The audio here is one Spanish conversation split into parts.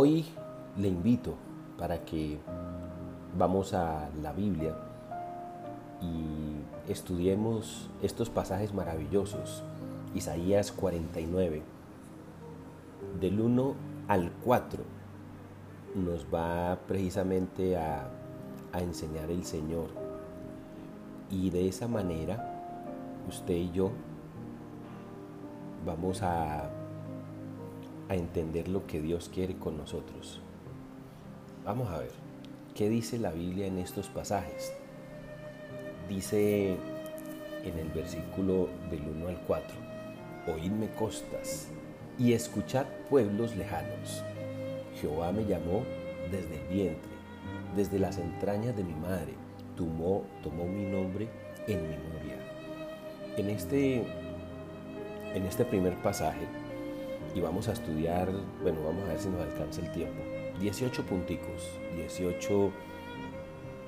Hoy le invito para que vamos a la Biblia y estudiemos estos pasajes maravillosos. Isaías 49, del 1 al 4, nos va precisamente a, a enseñar el Señor. Y de esa manera, usted y yo vamos a, a entender lo que Dios quiere con nosotros. Vamos a ver, ¿qué dice la Biblia en estos pasajes? Dice en el versículo del 1 al 4, oídme costas y escuchad pueblos lejanos. Jehová me llamó desde el vientre, desde las entrañas de mi madre, tomó, tomó mi nombre en memoria. En este en este primer pasaje y vamos a estudiar, bueno, vamos a ver si nos alcanza el tiempo, 18 punticos, 18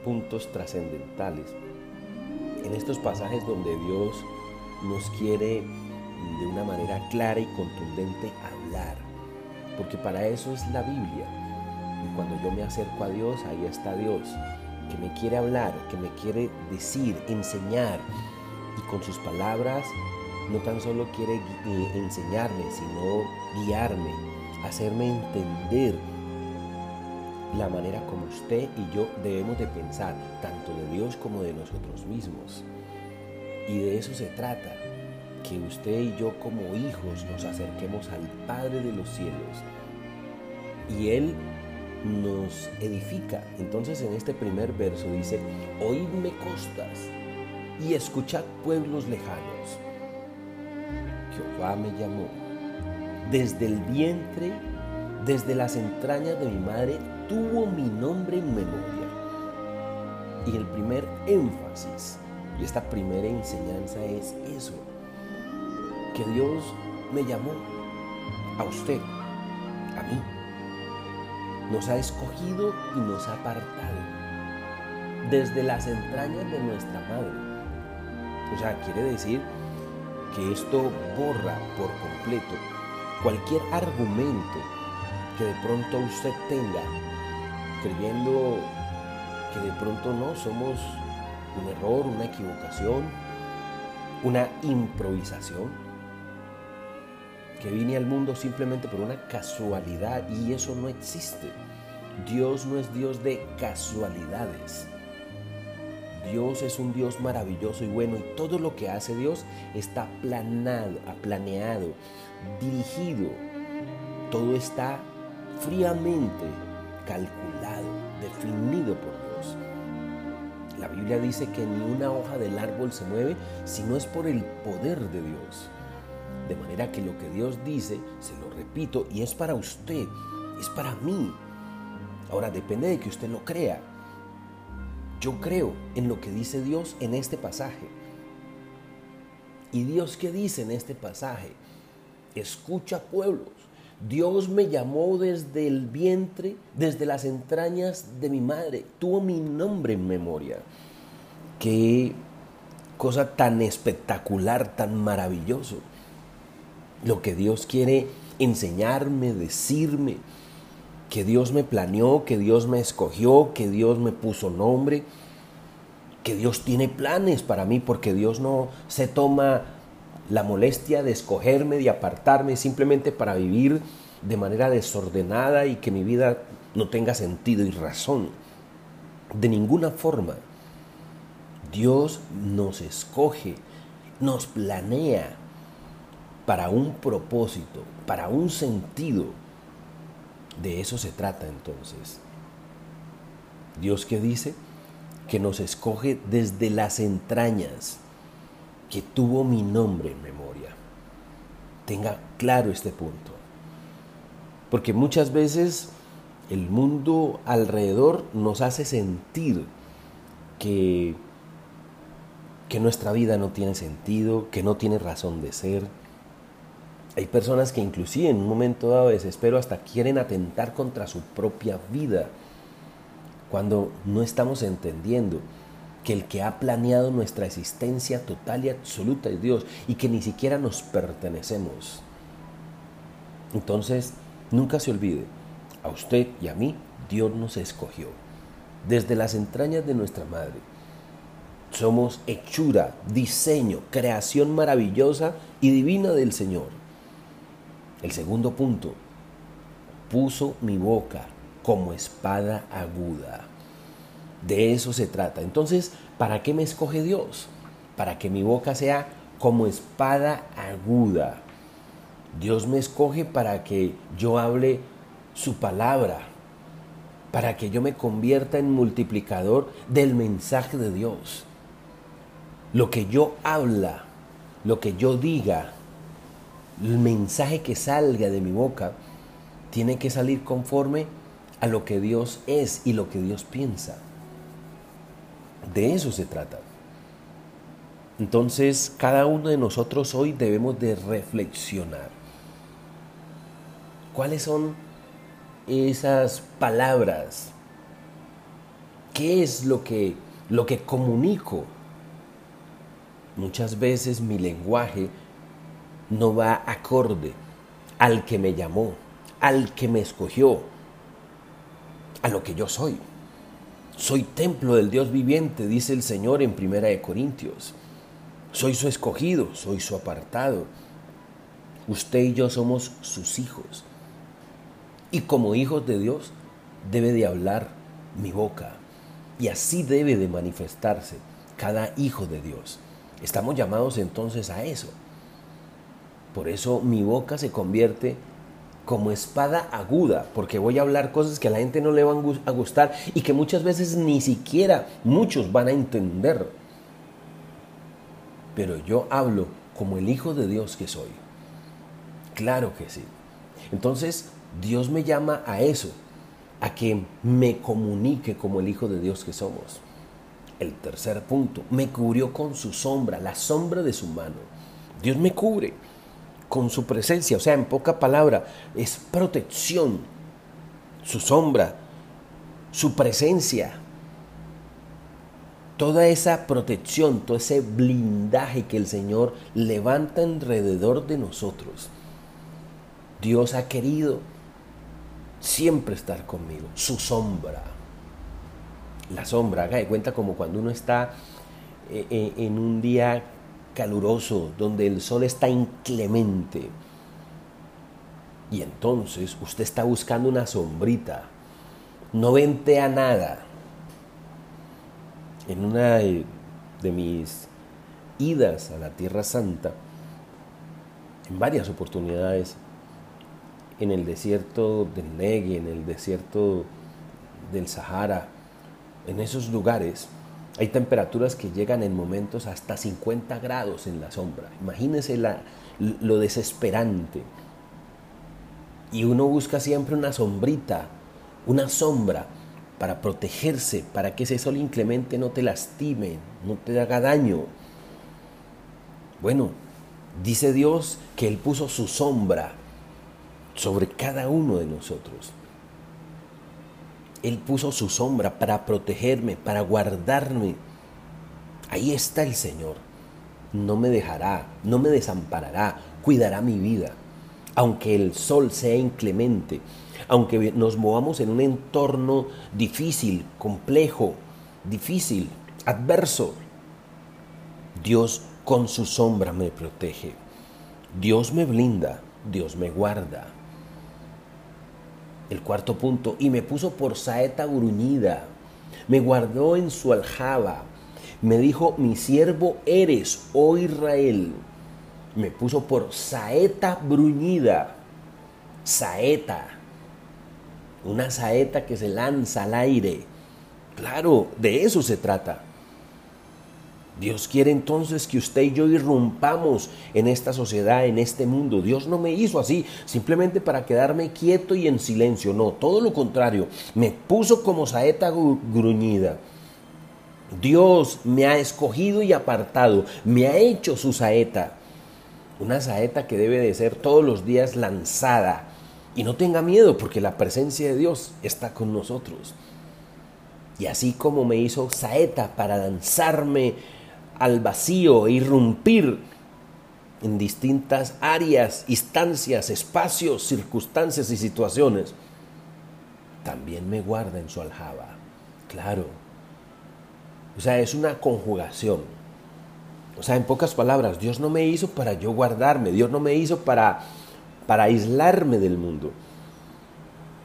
puntos trascendentales. En estos pasajes donde Dios nos quiere de una manera clara y contundente hablar, porque para eso es la Biblia. Y cuando yo me acerco a Dios, ahí está Dios, que me quiere hablar, que me quiere decir, enseñar, y con sus palabras no tan solo quiere eh, enseñarme, sino guiarme, hacerme entender la manera como usted y yo debemos de pensar, tanto de Dios como de nosotros mismos. Y de eso se trata, que usted y yo como hijos nos acerquemos al Padre de los cielos. Y Él nos edifica. Entonces en este primer verso dice, oídme costas y escuchad pueblos lejanos. Jehová me llamó. Desde el vientre, desde las entrañas de mi madre, tuvo mi nombre en memoria. Y el primer énfasis y esta primera enseñanza es eso, que Dios me llamó a usted, a mí. Nos ha escogido y nos ha apartado desde las entrañas de nuestra madre. O sea, quiere decir que esto borra por completo cualquier argumento que de pronto usted tenga creyendo que de pronto no somos un error, una equivocación, una improvisación, que vine al mundo simplemente por una casualidad y eso no existe. Dios no es Dios de casualidades. Dios es un Dios maravilloso y bueno y todo lo que hace Dios está planado, planeado, dirigido. Todo está fríamente calculado, definido por Dios. La Biblia dice que ni una hoja del árbol se mueve si no es por el poder de Dios. De manera que lo que Dios dice, se lo repito, y es para usted, es para mí. Ahora depende de que usted lo crea. Yo creo en lo que dice Dios en este pasaje. ¿Y Dios qué dice en este pasaje? Escucha pueblos. Dios me llamó desde el vientre, desde las entrañas de mi madre. Tuvo mi nombre en memoria. Qué cosa tan espectacular, tan maravilloso. Lo que Dios quiere enseñarme, decirme que Dios me planeó, que Dios me escogió, que Dios me puso nombre, que Dios tiene planes para mí, porque Dios no se toma la molestia de escogerme, de apartarme simplemente para vivir de manera desordenada y que mi vida no tenga sentido y razón. De ninguna forma. Dios nos escoge, nos planea para un propósito, para un sentido de eso se trata entonces. Dios que dice que nos escoge desde las entrañas, que tuvo mi nombre en memoria. Tenga claro este punto. Porque muchas veces el mundo alrededor nos hace sentir que, que nuestra vida no tiene sentido, que no tiene razón de ser, hay personas que inclusive en un momento dado de desespero hasta quieren atentar contra su propia vida cuando no estamos entendiendo que el que ha planeado nuestra existencia total y absoluta es Dios y que ni siquiera nos pertenecemos. Entonces, nunca se olvide, A usted y a mí, Dios nos escogió. Desde las entrañas de nuestra madre. Somos hechura, diseño, creación maravillosa y divina del Señor. El segundo punto, puso mi boca como espada aguda. De eso se trata. Entonces, ¿para qué me escoge Dios? Para que mi boca sea como espada aguda. Dios me escoge para que yo hable su palabra, para que yo me convierta en multiplicador del mensaje de Dios. Lo que yo habla, lo que yo diga, el mensaje que salga de mi boca, tiene que salir conforme a lo que Dios es y lo que Dios piensa. De eso se trata. Entonces, cada uno de nosotros hoy debemos de reflexionar. ¿Cuáles son esas palabras? ¿Qué es lo que, lo que comunico? Muchas veces mi lenguaje no va acorde al que me llamó, al que me escogió, a lo que yo soy. Soy templo del Dios viviente, dice el Señor en Primera de Corintios. Soy su escogido, soy su apartado. Usted y yo somos sus hijos. Y como hijos de Dios debe de hablar mi boca. Y así debe de manifestarse cada hijo de Dios. Estamos llamados entonces a eso. Por eso mi boca se convierte como espada aguda, porque voy a hablar cosas que a la gente no le van a gustar y que muchas veces ni siquiera muchos van a entender. Pero yo hablo como el Hijo de Dios que soy. Claro que sí. Entonces, Dios me llama a eso, a que me comunique como el Hijo de Dios que somos. El tercer punto, me cubrió con su sombra, la sombra de su mano. Dios me cubre con su presencia, o sea, en poca palabra, es protección, su sombra, su presencia. Toda esa protección, todo ese blindaje que el Señor levanta alrededor de nosotros. Dios ha querido siempre estar conmigo, su sombra. La sombra, haga de cuenta como cuando uno está eh, eh, en un día caluroso, donde el sol está inclemente. Y entonces usted está buscando una sombrita, no ventea nada. En una de, mis idas a la Tierra Santa, en varias oportunidades, en el desierto del Negue, en el desierto del Sahara, en esos lugares, hay temperaturas que llegan en momentos hasta 50 grados en la sombra. Imagínense lo desesperante. Y uno busca siempre una sombrita, una sombra para protegerse, para que ese sol inclemente no te lastime, no te haga daño. Bueno, dice Dios que Él puso su sombra sobre cada uno de nosotros. Él puso su sombra para protegerme, para guardarme. Ahí está el Señor. No me dejará, no me desamparará, cuidará mi vida. Aunque el sol sea inclemente, aunque nos movamos en un entorno difícil, complejo, difícil, adverso, Dios con su sombra me protege. Dios me blinda, Dios me guarda. El cuarto punto, y me puso por saeta gruñida, me guardó en su aljaba, me dijo, mi siervo eres, oh Israel. Me puso por saeta bruñida, saeta, una saeta que se lanza al aire. Claro, de eso se trata. Dios quiere entonces que usted y yo irrumpamos en esta sociedad, en este mundo. Dios no me hizo así simplemente para quedarme quieto y en silencio. No, todo lo contrario. Me puso como saeta gruñida. Dios me ha escogido y apartado. Me ha hecho su saeta. Una saeta que debe de ser todos los días lanzada. Y no tenga miedo porque la presencia de Dios está con nosotros. Y así como me hizo saeta para lanzarme al vacío e irrumpir en distintas áreas, instancias, espacios, circunstancias y situaciones. también me guarda en su aljaba. Claro. O sea, es una conjugación. O sea, en pocas palabras, Dios no me hizo para yo guardarme, Dios no me hizo para, para aislarme del mundo.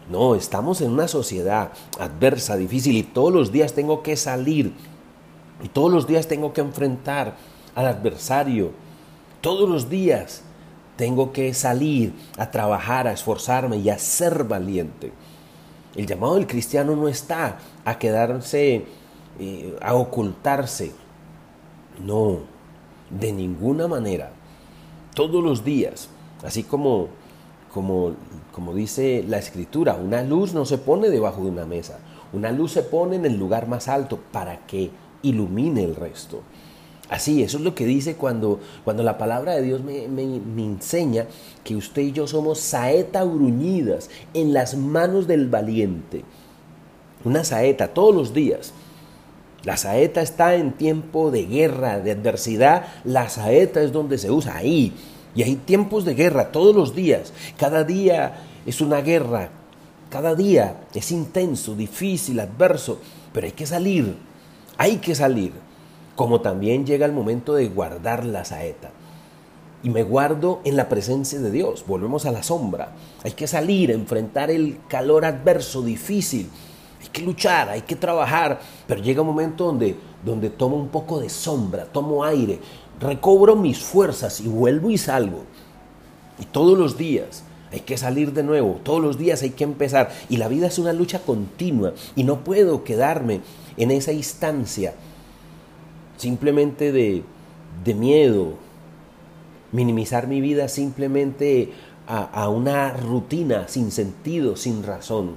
No, estamos en una sociedad adversa, difícil y todos los días tengo que salir y todos los días tengo que enfrentar al adversario. Todos los días tengo que salir a trabajar, a esforzarme y a ser valiente. El llamado del cristiano no está a quedarse, eh, a ocultarse. No, de ninguna manera. Todos los días, así como, como, como dice la escritura, una luz no se pone debajo de una mesa, una luz se pone en el lugar más alto para que ilumine el resto. Así, eso es lo que dice cuando, cuando la palabra de Dios me, enseña que usted y yo somos saeta bruñidas en las manos del valiente. Una saeta todos los días. La saeta está en tiempo de guerra, de adversidad. La saeta es donde se usa ahí. Y hay tiempos de guerra todos los días. Cada día es una guerra. Cada día es intenso, difícil, adverso. Pero hay que salir. Hay que salir como también llega el momento de guardar la saeta. Y me guardo en la presencia de Dios. Volvemos a la sombra. Hay que salir, enfrentar el calor adverso, difícil. Hay que luchar, hay que trabajar. Pero llega un momento donde, donde tomo un poco de sombra, tomo aire, recobro mis fuerzas y vuelvo y salgo. Y todos los días hay que salir de nuevo, todos los días hay que empezar. Y la vida es una lucha continua y no puedo quedarme en esa instancia simplemente de, miedo, minimizar mi vida simplemente a, una rutina sin sentido, sin razón.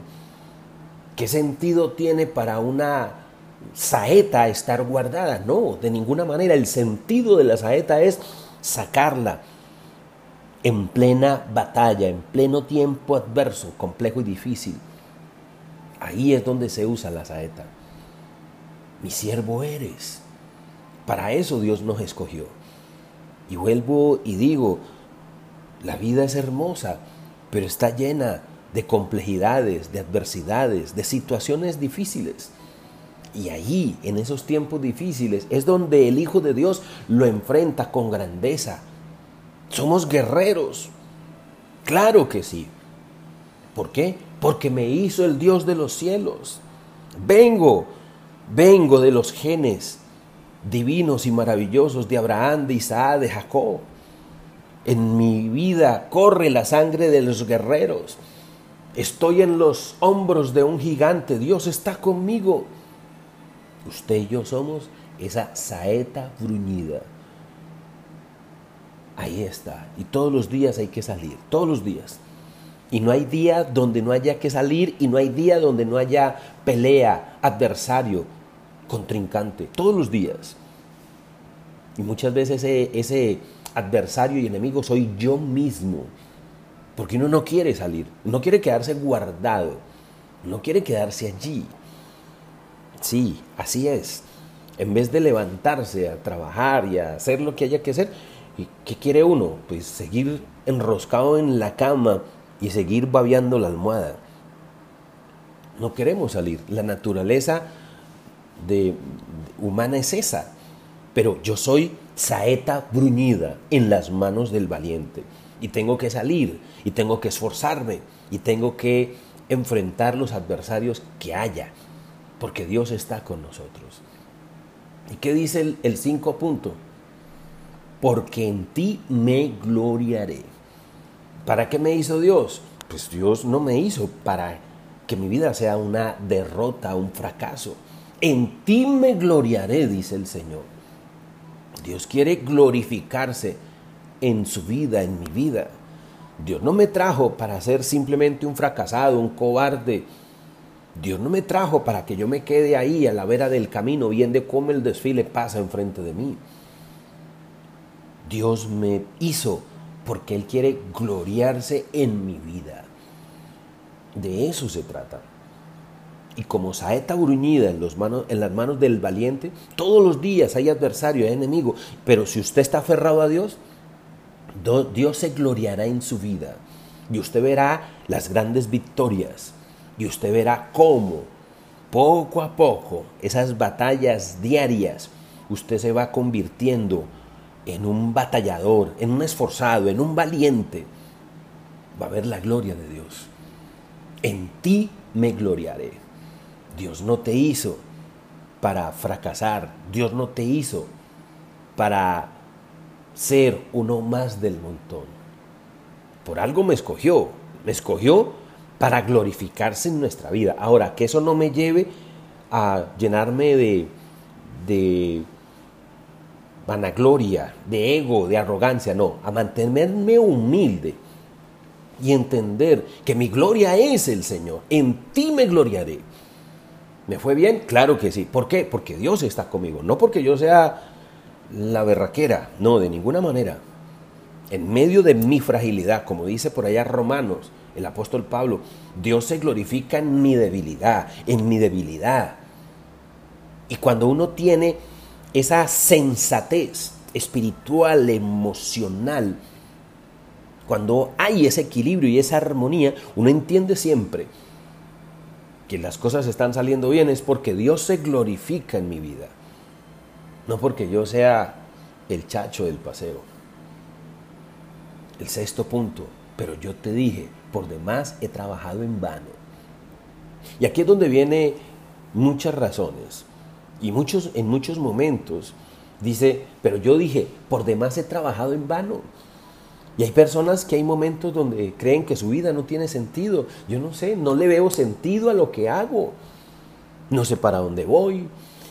¿Qué sentido tiene para una saeta estar guardada? No, de ninguna manera. El sentido de la saeta es sacarla en plena batalla, en pleno tiempo adverso, complejo y difícil. Ahí es donde se usa la saeta. Mi siervo eres. Para eso Dios nos escogió. Y vuelvo y digo, la vida es hermosa, pero está llena de complejidades, de adversidades, de situaciones difíciles. Y allí, en esos tiempos difíciles, es donde el Hijo de Dios lo enfrenta con grandeza. Somos guerreros. Claro que sí. ¿Por qué? Porque me hizo el Dios de los cielos. Vengo, vengo de los genes divinos y maravillosos de Abraham, de Isaac, de Jacob. En mi vida corre la sangre de los guerreros. Estoy en los hombros de un gigante. Dios está conmigo. Usted y yo somos esa saeta bruñida. Ahí está. Y todos los días hay que salir. Todos los días. Y no hay día donde no haya que salir y no hay día donde no haya pelea, adversario, contrincante, todos los días. Y muchas veces ese, adversario y enemigo soy yo mismo. Porque uno no quiere salir, no quiere quedarse guardado, no quiere quedarse allí. Sí, así es. En vez de levantarse a trabajar y a hacer lo que haya que hacer, ¿qué quiere uno? Pues seguir enroscado en la cama y seguir babeando la almohada. No queremos salir. La naturaleza de, humana es esa. Pero yo soy saeta bruñida en las manos del valiente. Y tengo que salir, y tengo que esforzarme, y tengo que enfrentar los adversarios que haya, porque Dios está con nosotros. ¿Y qué dice el, el cinco punto? Porque en ti me gloriaré. ¿Para qué me hizo Dios? Pues Dios no me hizo para que mi vida sea una derrota, un fracaso. En ti me gloriaré, dice el Señor. Dios quiere glorificarse en su vida, en mi vida. Dios no me trajo para ser simplemente un fracasado, un cobarde. Dios no me trajo para que yo me quede ahí a la vera del camino viendo cómo el desfile pasa enfrente de mí. Dios me hizo porque Él quiere gloriarse en mi vida. De eso se trata y como saeta bruñida en, en las manos del valiente, todos los días hay adversario, hay enemigo, pero si usted está aferrado a Dios, Dios se gloriará en su vida y usted verá las grandes victorias Y usted verá cómo, poco a poco, esas batallas diarias, usted se va convirtiendo en un batallador, en un esforzado, en un valiente. Va a ver la gloria de Dios. En ti me gloriaré. Dios no te hizo para fracasar. Dios no te hizo para ser uno más del montón. Por algo me escogió. Me escogió para glorificarse en nuestra vida. Ahora, que eso no me lleve a llenarme de, vanagloria, de ego, de arrogancia, no, a mantenerme humilde y entender que mi gloria es el Señor. En ti me gloriaré. ¿Me fue bien? Claro que sí. ¿Por qué? Porque Dios está conmigo. No porque yo sea la berraquera. No, de ninguna manera. En medio de mi fragilidad, como dice por allá Romanos, el apóstol Pablo, Dios se glorifica en mi debilidad, en mi debilidad. Y cuando uno tiene esa sensatez espiritual, emocional, cuando hay ese equilibrio y esa armonía, uno entiende siempre que las cosas están saliendo bien es porque Dios se glorifica en mi vida, no porque yo sea el chacho del paseo. El sexto punto, pero yo te dije, por demás he trabajado en vano. Y aquí es donde viene muchas razones y muchos en muchos momentos dice, pero yo dije, por demás he trabajado en vano. Y hay personas que hay momentos donde creen que su vida no tiene sentido. Yo no sé, no le veo sentido a lo que hago. No sé para dónde voy.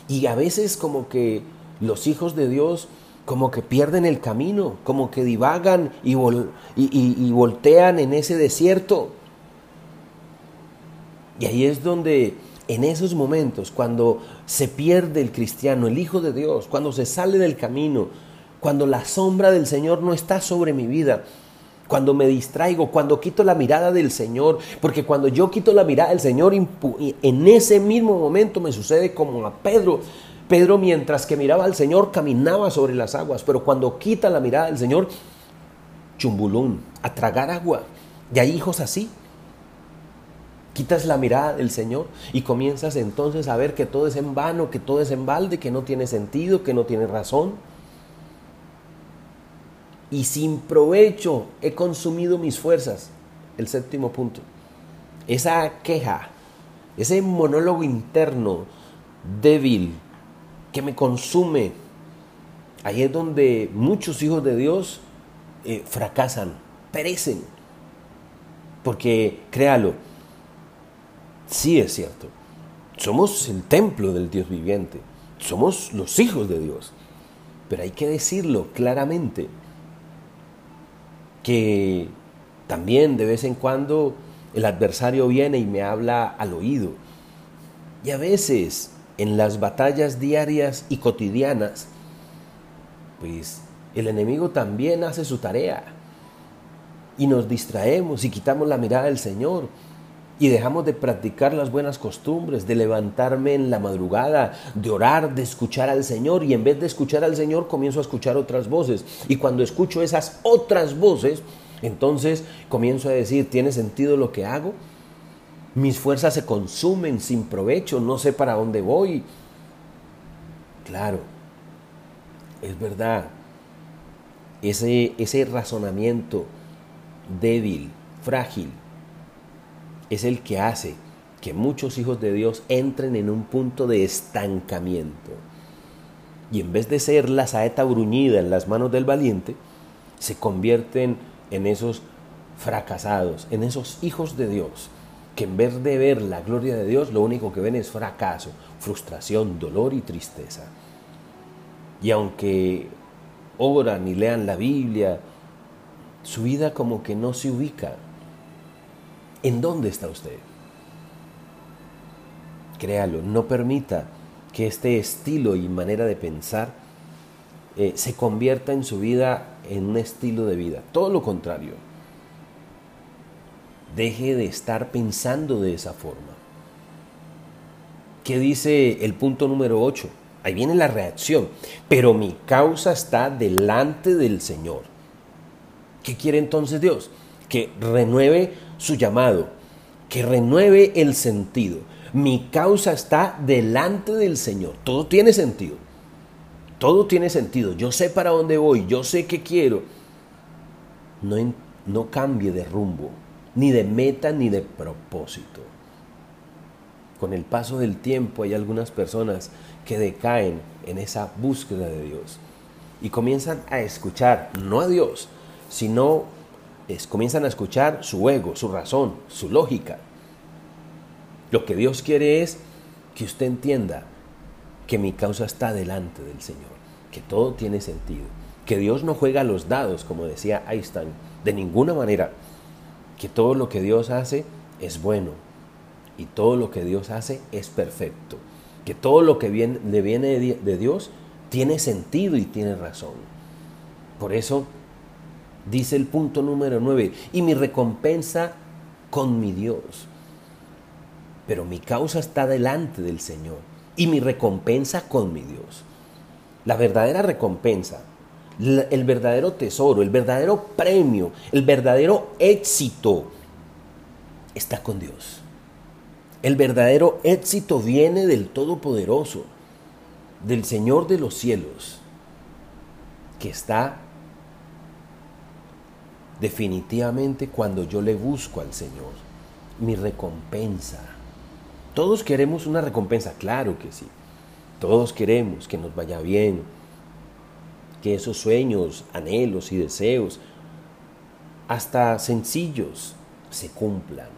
Y a veces como que los hijos de Dios como que pierden el camino, como que divagan y, y voltean en ese desierto. Y ahí es donde en esos momentos, cuando se pierde el cristiano, el Hijo de Dios, cuando se sale del camino, cuando la sombra del Señor no está sobre mi vida, cuando me distraigo, cuando quito la mirada del Señor, porque cuando yo quito la mirada del Señor, en ese mismo momento me sucede como a Pedro. Pedro mientras que miraba al Señor caminaba sobre las aguas, pero cuando quita la mirada del Señor, chumbulún, a tragar agua. Y hay hijos así. Quitas la mirada del Señor y comienzas entonces a ver que todo es en vano, que todo es en balde, que no tiene sentido, que no tiene razón y sin provecho he consumido mis fuerzas. El séptimo punto. Esa queja, ese monólogo interno débil que me consume, ahí es donde muchos hijos de Dios eh, fracasan, perecen. Porque, créalo, sí es cierto, somos el templo del Dios viviente, somos los hijos de Dios, pero hay que decirlo claramente que también de vez en cuando el adversario viene y me habla al oído. Y a veces en las batallas diarias y cotidianas, pues el enemigo también hace su tarea. Y nos distraemos y quitamos la mirada del Señor y dejamos de practicar las buenas costumbres, de levantarme en la madrugada, de orar, de escuchar al Señor y en vez de escuchar al Señor comienzo a escuchar otras voces. Y cuando escucho esas otras voces, entonces comienzo a decir, ¿tiene sentido lo que hago? Mis fuerzas se consumen sin provecho, no sé para dónde voy. Claro, es verdad, ese, ese razonamiento débil, frágil, es el que hace que muchos hijos de Dios entren en un punto de estancamiento. Y en vez de ser la saeta bruñida en las manos del valiente, se convierten en esos fracasados, en esos hijos de Dios, que en vez de ver la gloria de Dios, lo único que ven es fracaso, frustración, dolor y tristeza. Y aunque oran y lean la Biblia, su vida como que no se ubica ¿En dónde está usted? Créalo, no permita que este estilo y manera de pensar eh, se convierta en su vida en un estilo de vida. Todo lo contrario. Deje de estar pensando de esa forma. ¿Qué dice el punto número 8? Ahí viene la reacción. Pero mi causa está delante del Señor. ¿Qué quiere entonces Dios? Que renueve su llamado, que renueve el sentido. Mi causa está delante del Señor. Todo tiene sentido. Todo tiene sentido. Yo sé para dónde voy, yo sé qué quiero. No, no cambie de rumbo, ni de meta, ni de propósito. Con el paso del tiempo hay algunas personas que decaen en esa búsqueda de Dios y comienzan a escuchar, no a Dios, sino comienzan a escuchar su ego, su razón, su lógica. Lo que Dios quiere es que usted entienda que mi causa está delante del Señor, que todo tiene sentido, que Dios no juega los dados, como decía Einstein, de ninguna manera, que todo lo que Dios hace es bueno y todo lo que Dios hace es perfecto, que todo lo que viene, le viene de Dios tiene sentido y tiene razón. Por eso dice el punto número 9, y mi recompensa con mi Dios. Pero mi causa está delante del Señor y mi recompensa con mi Dios. La verdadera recompensa, el verdadero tesoro, el verdadero premio, el verdadero éxito está con Dios. El verdadero éxito viene del Todopoderoso, del Señor de los cielos, que está definitivamente cuando yo le busco al Señor, mi recompensa. Todos queremos una recompensa, claro que sí. Todos queremos que nos vaya bien, que esos sueños, anhelos y deseos, hasta sencillos, se cumplan.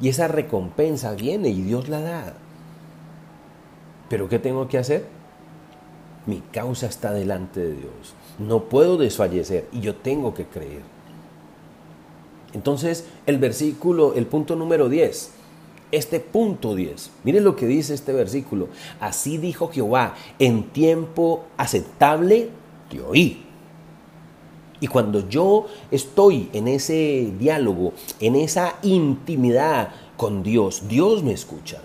Y esa recompensa viene y Dios la da. Pero ¿qué tengo que hacer? Mi causa está delante de Dios. No puedo desfallecer y yo tengo que creer. Entonces, el versículo, el punto número 10, este punto 10, miren lo que dice este versículo. Así dijo Jehová, en tiempo aceptable te oí. Y cuando yo estoy en ese diálogo, en esa intimidad con Dios, Dios me escucha.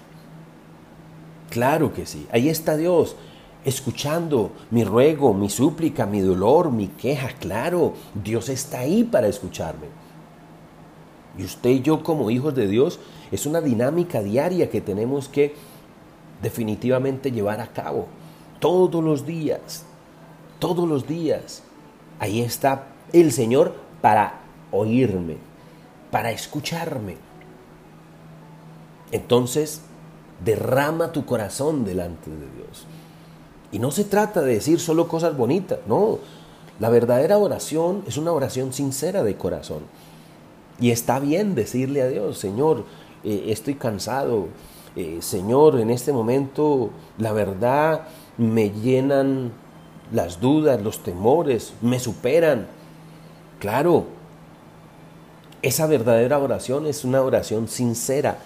Claro que sí, ahí está Dios escuchando mi ruego, mi súplica, mi dolor, mi queja. Claro, Dios está ahí para escucharme. Y usted y yo como hijos de Dios es una dinámica diaria que tenemos que definitivamente llevar a cabo. Todos los días, todos los días. Ahí está el Señor para oírme, para escucharme. Entonces, derrama tu corazón delante de Dios. Y no se trata de decir solo cosas bonitas, no. La verdadera oración es una oración sincera de corazón. Y está bien decirle a Dios, Señor, eh, estoy cansado, eh, Señor, en este momento la verdad me llenan las dudas, los temores, me superan. Claro, esa verdadera oración es una oración sincera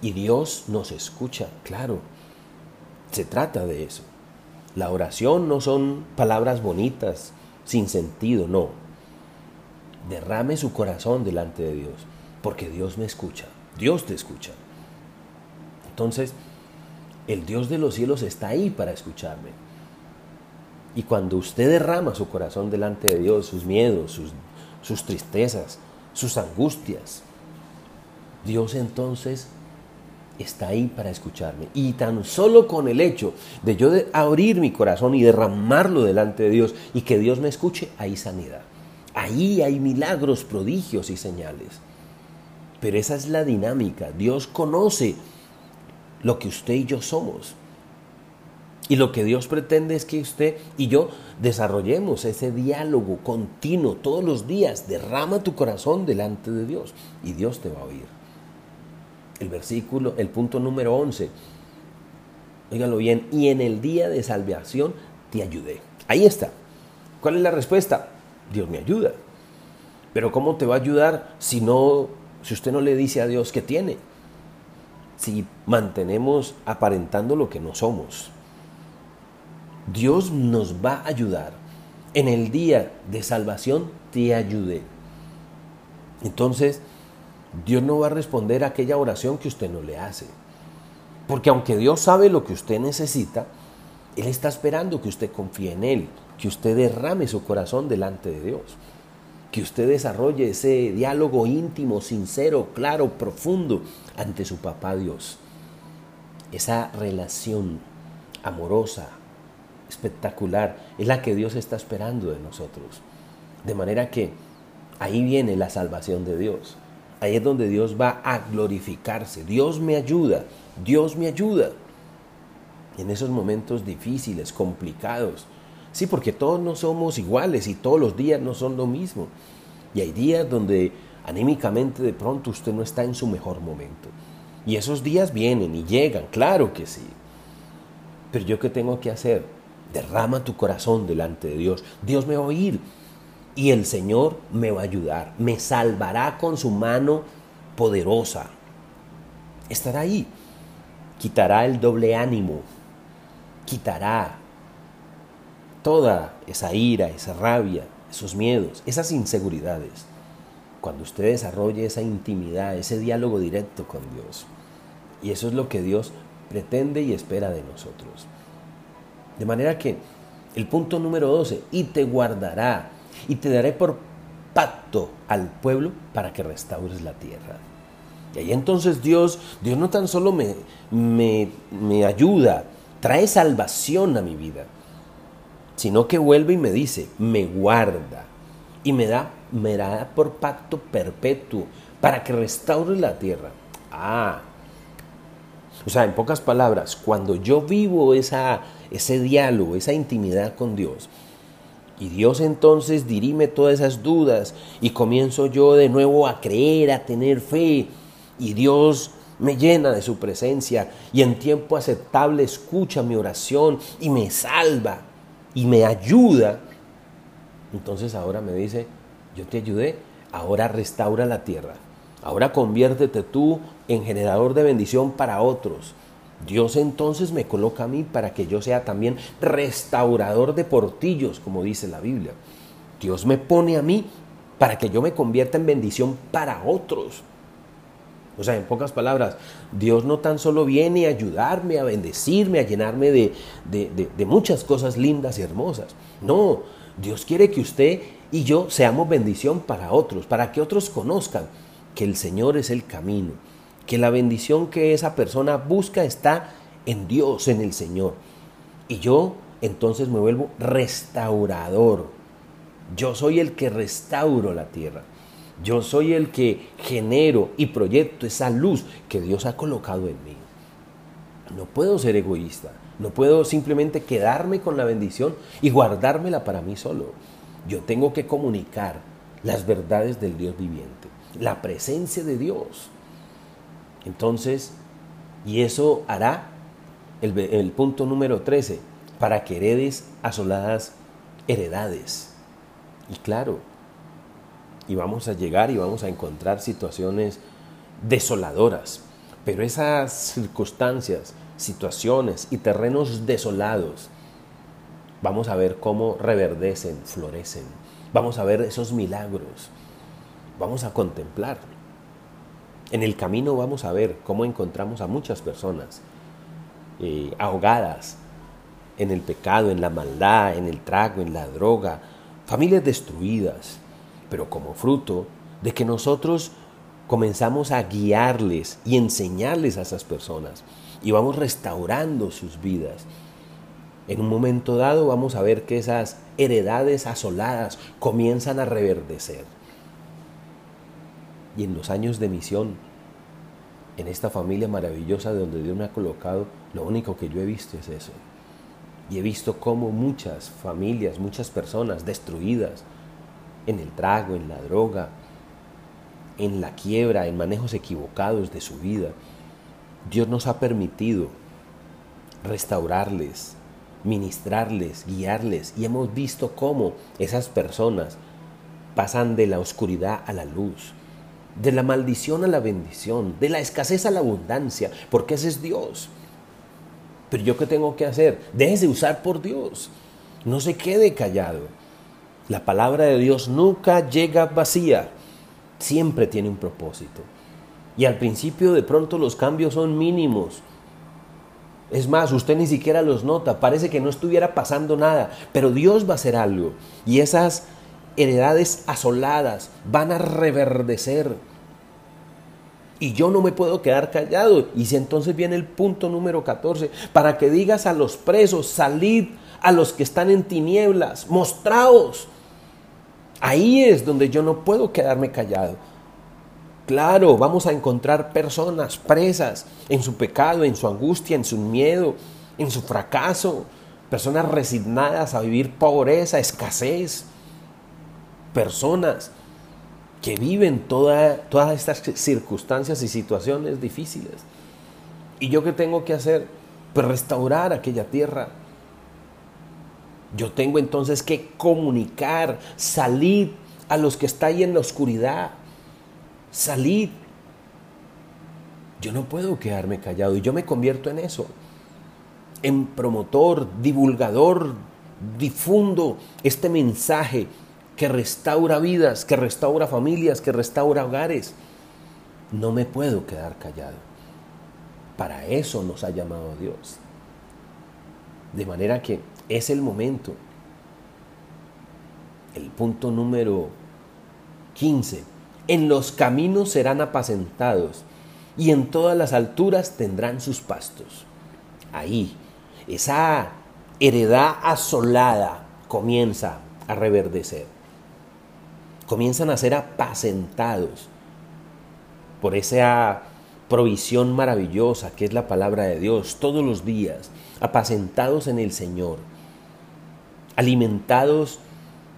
y Dios nos escucha, claro. Se trata de eso. La oración no son palabras bonitas, sin sentido, no derrame su corazón delante de Dios, porque Dios me escucha, Dios te escucha. Entonces, el Dios de los cielos está ahí para escucharme. Y cuando usted derrama su corazón delante de Dios, sus miedos, sus, sus tristezas, sus angustias, Dios entonces está ahí para escucharme. Y tan solo con el hecho de yo de abrir mi corazón y derramarlo delante de Dios y que Dios me escuche, hay sanidad. Ahí hay milagros, prodigios y señales. Pero esa es la dinámica. Dios conoce lo que usted y yo somos. Y lo que Dios pretende es que usted y yo desarrollemos ese diálogo continuo todos los días. Derrama tu corazón delante de Dios y Dios te va a oír. El versículo, el punto número 11. Óigalo bien. Y en el día de salvación te ayudé. Ahí está. ¿Cuál es la respuesta? Dios me ayuda. Pero ¿cómo te va a ayudar si no, si usted no le dice a Dios que tiene? Si mantenemos aparentando lo que no somos. Dios nos va a ayudar. En el día de salvación te ayudé. Entonces, Dios no va a responder a aquella oración que usted no le hace. Porque aunque Dios sabe lo que usted necesita, Él está esperando que usted confíe en Él, que usted derrame su corazón delante de Dios. que usted desarrolle ese diálogo íntimo, sincero, claro, profundo ante su papá Dios. Esa relación amorosa, espectacular, es la que Dios está esperando de nosotros. De manera que ahí viene la salvación de Dios. Ahí es donde Dios va a glorificarse. Dios me ayuda, Dios me ayuda. En esos momentos difíciles, complicados. Sí, porque todos no somos iguales y todos los días no son lo mismo. Y hay días donde anímicamente de pronto usted no está en su mejor momento. Y esos días vienen y llegan, claro que sí. Pero yo qué tengo que hacer? Derrama tu corazón delante de Dios. Dios me va a oír y el Señor me va a ayudar. Me salvará con su mano poderosa. Estará ahí. Quitará el doble ánimo. Quitará toda esa ira, esa rabia, esos miedos, esas inseguridades. Cuando usted desarrolle esa intimidad, ese diálogo directo con Dios. Y eso es lo que Dios pretende y espera de nosotros. De manera que el punto número 12, y te guardará, y te daré por pacto al pueblo para que restaures la tierra. Y ahí entonces Dios, Dios no tan solo me, me, me ayuda, trae salvación a mi vida, sino que vuelve y me dice, me guarda y me da, me da por pacto perpetuo para que restaure la tierra. Ah, o sea, en pocas palabras, cuando yo vivo esa, ese diálogo, esa intimidad con Dios, y Dios entonces dirime todas esas dudas y comienzo yo de nuevo a creer, a tener fe, y Dios me llena de su presencia y en tiempo aceptable escucha mi oración y me salva y me ayuda. Entonces ahora me dice, yo te ayudé, ahora restaura la tierra. Ahora conviértete tú en generador de bendición para otros. Dios entonces me coloca a mí para que yo sea también restaurador de portillos, como dice la Biblia. Dios me pone a mí para que yo me convierta en bendición para otros. O sea, en pocas palabras, Dios no tan solo viene a ayudarme, a bendecirme, a llenarme de, de, muchas cosas lindas y hermosas. No, Dios quiere que usted y yo seamos bendición para otros, para que otros conozcan que el Señor es el camino, que la bendición que esa persona busca está en Dios, en el Señor. Y yo entonces me vuelvo restaurador. Yo soy el que restauro la tierra. Yo soy el que genero y proyecto esa luz que Dios ha colocado en mí. No puedo ser egoísta. No puedo simplemente quedarme con la bendición y guardármela para mí solo. Yo tengo que comunicar las verdades del Dios viviente la presencia de Dios. Entonces, y eso hará el, punto número 13, para que heredes asoladas heredades. Y claro, y vamos a llegar y vamos a encontrar situaciones desoladoras, pero esas circunstancias, situaciones y terrenos desolados, vamos a ver cómo reverdecen, florecen, vamos a ver esos milagros, vamos a contemplar. En el camino vamos a ver cómo encontramos a muchas personas eh, ahogadas en el pecado, en la maldad, en el trago, en la droga, familias destruidas, pero como fruto de que nosotros comenzamos a guiarles y enseñarles a esas personas y vamos restaurando sus vidas. En un momento dado vamos a ver que esas heredades asoladas comienzan a reverdecer y en los años de misión, en esta familia maravillosa de donde Dios me ha colocado, lo único que yo he visto es eso. Y he visto cómo muchas familias, muchas personas destruidas en el trago, en la droga, en la quiebra, en manejos equivocados de su vida, Dios nos ha permitido restaurarles, ministrarles, guiarles y hemos visto cómo esas personas pasan de la oscuridad a la luz, de la maldición a la bendición, de la escasez a la abundancia, porque ese es Dios. Pero yo qué tengo que hacer? Déjese de usar por Dios. No se quede callado. La palabra de Dios nunca llega vacía. Siempre tiene un propósito. Y al principio de pronto los cambios son mínimos. Es más, usted ni siquiera los nota. Parece que no estuviera pasando nada. Pero Dios va a hacer algo. Y esas heredades asoladas, van a reverdecer. Y yo no me puedo quedar callado. Y si entonces viene el punto número 14, para que digas a los presos, salid a los que están en tinieblas, mostraos. Ahí es donde yo no puedo quedarme callado. Claro, vamos a encontrar personas presas en su pecado, en su angustia, en su miedo, en su fracaso, personas resignadas a vivir pobreza, escasez, personas que viven todas estas circunstancias y situaciones difíciles. ¿Y yo qué tengo que hacer? Pues restaurar aquella tierra. Yo tengo entonces que comunicar, salir a los que están ahí en la oscuridad. Salir. Yo no puedo quedarme callado y yo me convierto en eso. En promotor, divulgador, difundo este mensaje que restaura vidas, que restaura familias, que restaura hogares. No me puedo quedar callado. Para eso nos ha llamado Dios. De manera que es el momento. El punto número 15. En los caminos serán apacentados y en todas las alturas tendrán sus pastos. Ahí, esa heredad asolada comienza a reverdecer comienzan a ser apacentados por esa provisión maravillosa que es la palabra de Dios todos los días, apacentados en el Señor, alimentados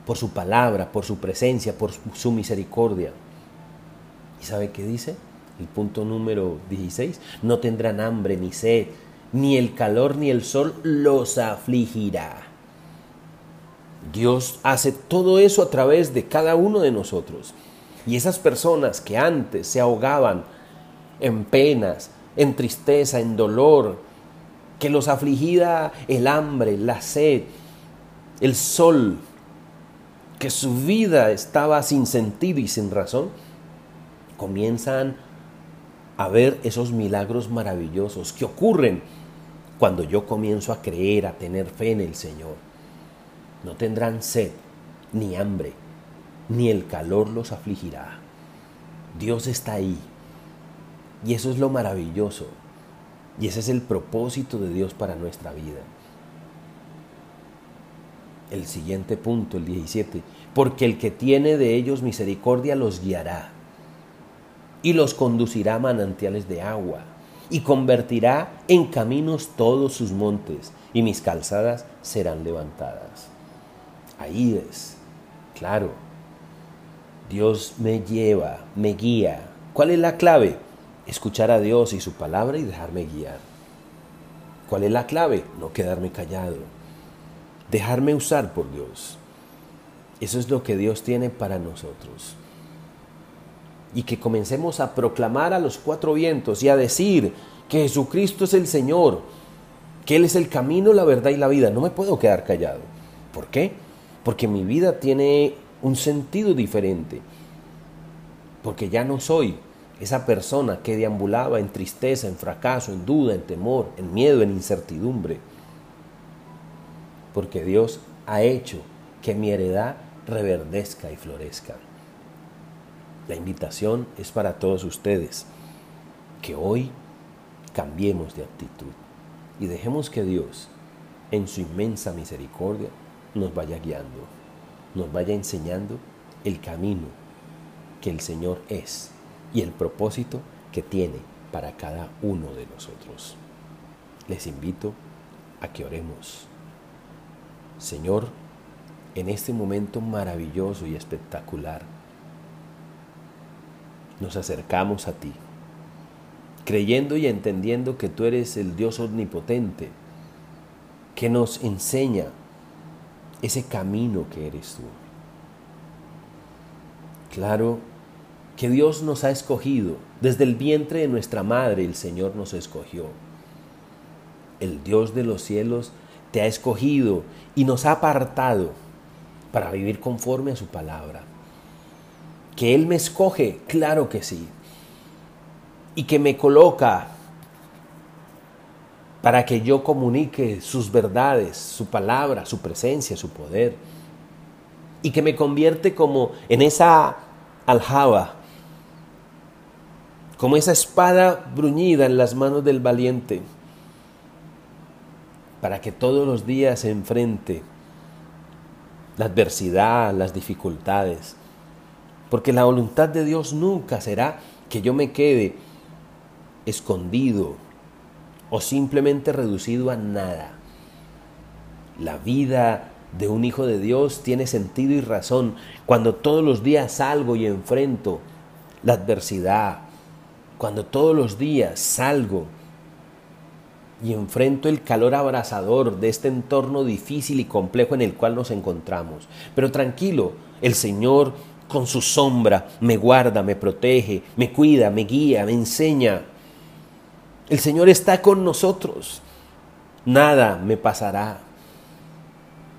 por su palabra, por su presencia, por su misericordia. ¿Y sabe qué dice? El punto número 16, no tendrán hambre ni sed, ni el calor ni el sol los afligirá. Dios hace todo eso a través de cada uno de nosotros. Y esas personas que antes se ahogaban en penas, en tristeza, en dolor, que los afligía el hambre, la sed, el sol, que su vida estaba sin sentido y sin razón, comienzan a ver esos milagros maravillosos que ocurren cuando yo comienzo a creer, a tener fe en el Señor. No tendrán sed ni hambre, ni el calor los afligirá. Dios está ahí. Y eso es lo maravilloso. Y ese es el propósito de Dios para nuestra vida. El siguiente punto, el 17. Porque el que tiene de ellos misericordia los guiará y los conducirá a manantiales de agua y convertirá en caminos todos sus montes y mis calzadas serán levantadas. Ahí es, claro. Dios me lleva, me guía. ¿Cuál es la clave? Escuchar a Dios y su palabra y dejarme guiar. ¿Cuál es la clave? No quedarme callado. Dejarme usar por Dios. Eso es lo que Dios tiene para nosotros. Y que comencemos a proclamar a los cuatro vientos y a decir que Jesucristo es el Señor, que Él es el camino, la verdad y la vida. No me puedo quedar callado. ¿Por qué? porque mi vida tiene un sentido diferente, porque ya no soy esa persona que deambulaba en tristeza, en fracaso, en duda, en temor, en miedo, en incertidumbre, porque Dios ha hecho que mi heredad reverdezca y florezca. La invitación es para todos ustedes, que hoy cambiemos de actitud y dejemos que Dios, en su inmensa misericordia, nos vaya guiando, nos vaya enseñando el camino que el Señor es y el propósito que tiene para cada uno de nosotros. Les invito a que oremos. Señor, en este momento maravilloso y espectacular, nos acercamos a ti, creyendo y entendiendo que tú eres el Dios omnipotente, que nos enseña ese camino que eres tú. Claro que Dios nos ha escogido. Desde el vientre de nuestra madre el Señor nos escogió. El Dios de los cielos te ha escogido y nos ha apartado para vivir conforme a su palabra. Que Él me escoge, claro que sí. Y que me coloca para que yo comunique sus verdades, su palabra, su presencia, su poder. y que me convierte como en esa aljaba, como esa espada bruñida en las manos del valiente, para que todos los días enfrente la adversidad, las dificultades, porque la voluntad de Dios nunca será que yo me quede escondido o simplemente reducido a nada. La vida de un hijo de Dios tiene sentido y razón cuando todos los días salgo y enfrento la adversidad, cuando todos los días salgo y enfrento el calor abrasador de este entorno difícil y complejo en el cual nos encontramos. Pero tranquilo, el Señor con su sombra me guarda, me protege, me cuida, me guía, me enseña. El Señor está con nosotros. Nada me pasará.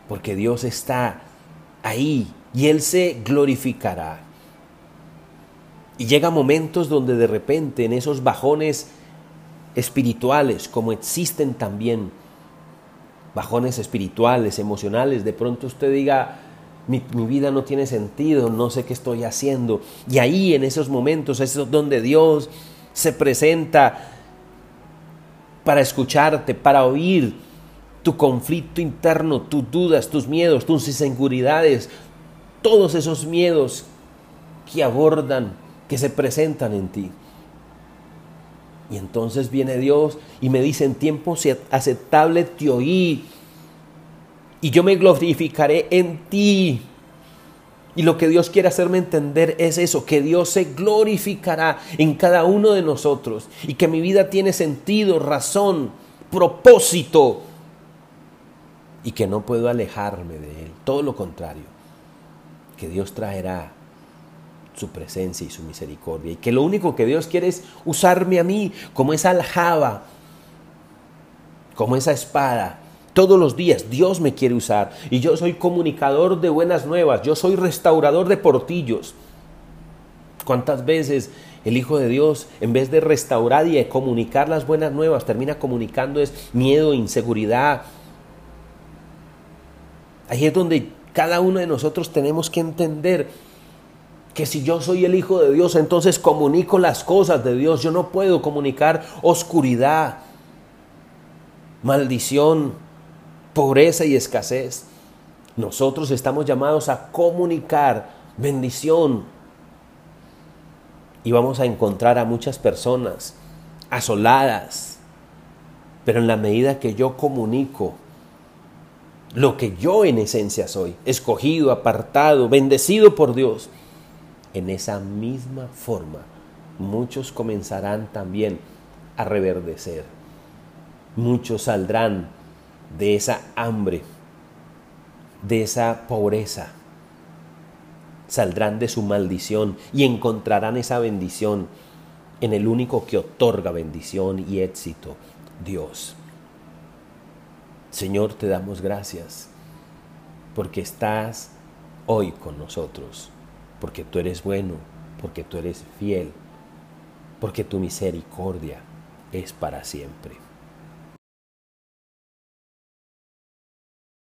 Porque Dios está ahí y Él se glorificará. Y llega momentos donde de repente en esos bajones espirituales, como existen también bajones espirituales, emocionales, de pronto usted diga, mi, vida no tiene sentido, no sé qué estoy haciendo. Y ahí en esos momentos es donde Dios se presenta para escucharte, para oír tu conflicto interno, tus dudas, tus miedos, tus inseguridades, todos esos miedos que abordan, que se presentan en ti. Y entonces viene Dios y me dice, en tiempo aceptable te oí y yo me glorificaré en ti. Y lo que Dios quiere hacerme entender es eso, que Dios se glorificará en cada uno de nosotros y que mi vida tiene sentido, razón, propósito y que no puedo alejarme de Él. Todo lo contrario, que Dios traerá su presencia y su misericordia y que lo único que Dios quiere es usarme a mí como esa aljaba, como esa espada todos los días Dios me quiere usar y yo soy comunicador de buenas nuevas, yo soy restaurador de portillos. ¿Cuántas veces el Hijo de Dios, en vez de restaurar y de comunicar las buenas nuevas, termina comunicando es miedo, inseguridad? Ahí es donde cada uno de nosotros tenemos que entender que si yo soy el Hijo de Dios, entonces comunico las cosas de Dios. Yo no puedo comunicar oscuridad, maldición, pobreza y escasez. Nosotros estamos llamados a comunicar bendición. Y vamos a encontrar a muchas personas asoladas. Pero en la medida que yo comunico lo que yo en esencia soy, escogido, apartado, bendecido por Dios, en esa misma forma muchos comenzarán también a reverdecer. Muchos saldrán de esa hambre, de esa pobreza. Saldrán de su maldición y encontrarán esa bendición en el único que otorga bendición y éxito, Dios. Señor, te damos gracias porque estás hoy con nosotros, porque tú eres bueno, porque tú eres fiel, porque tu misericordia es para siempre.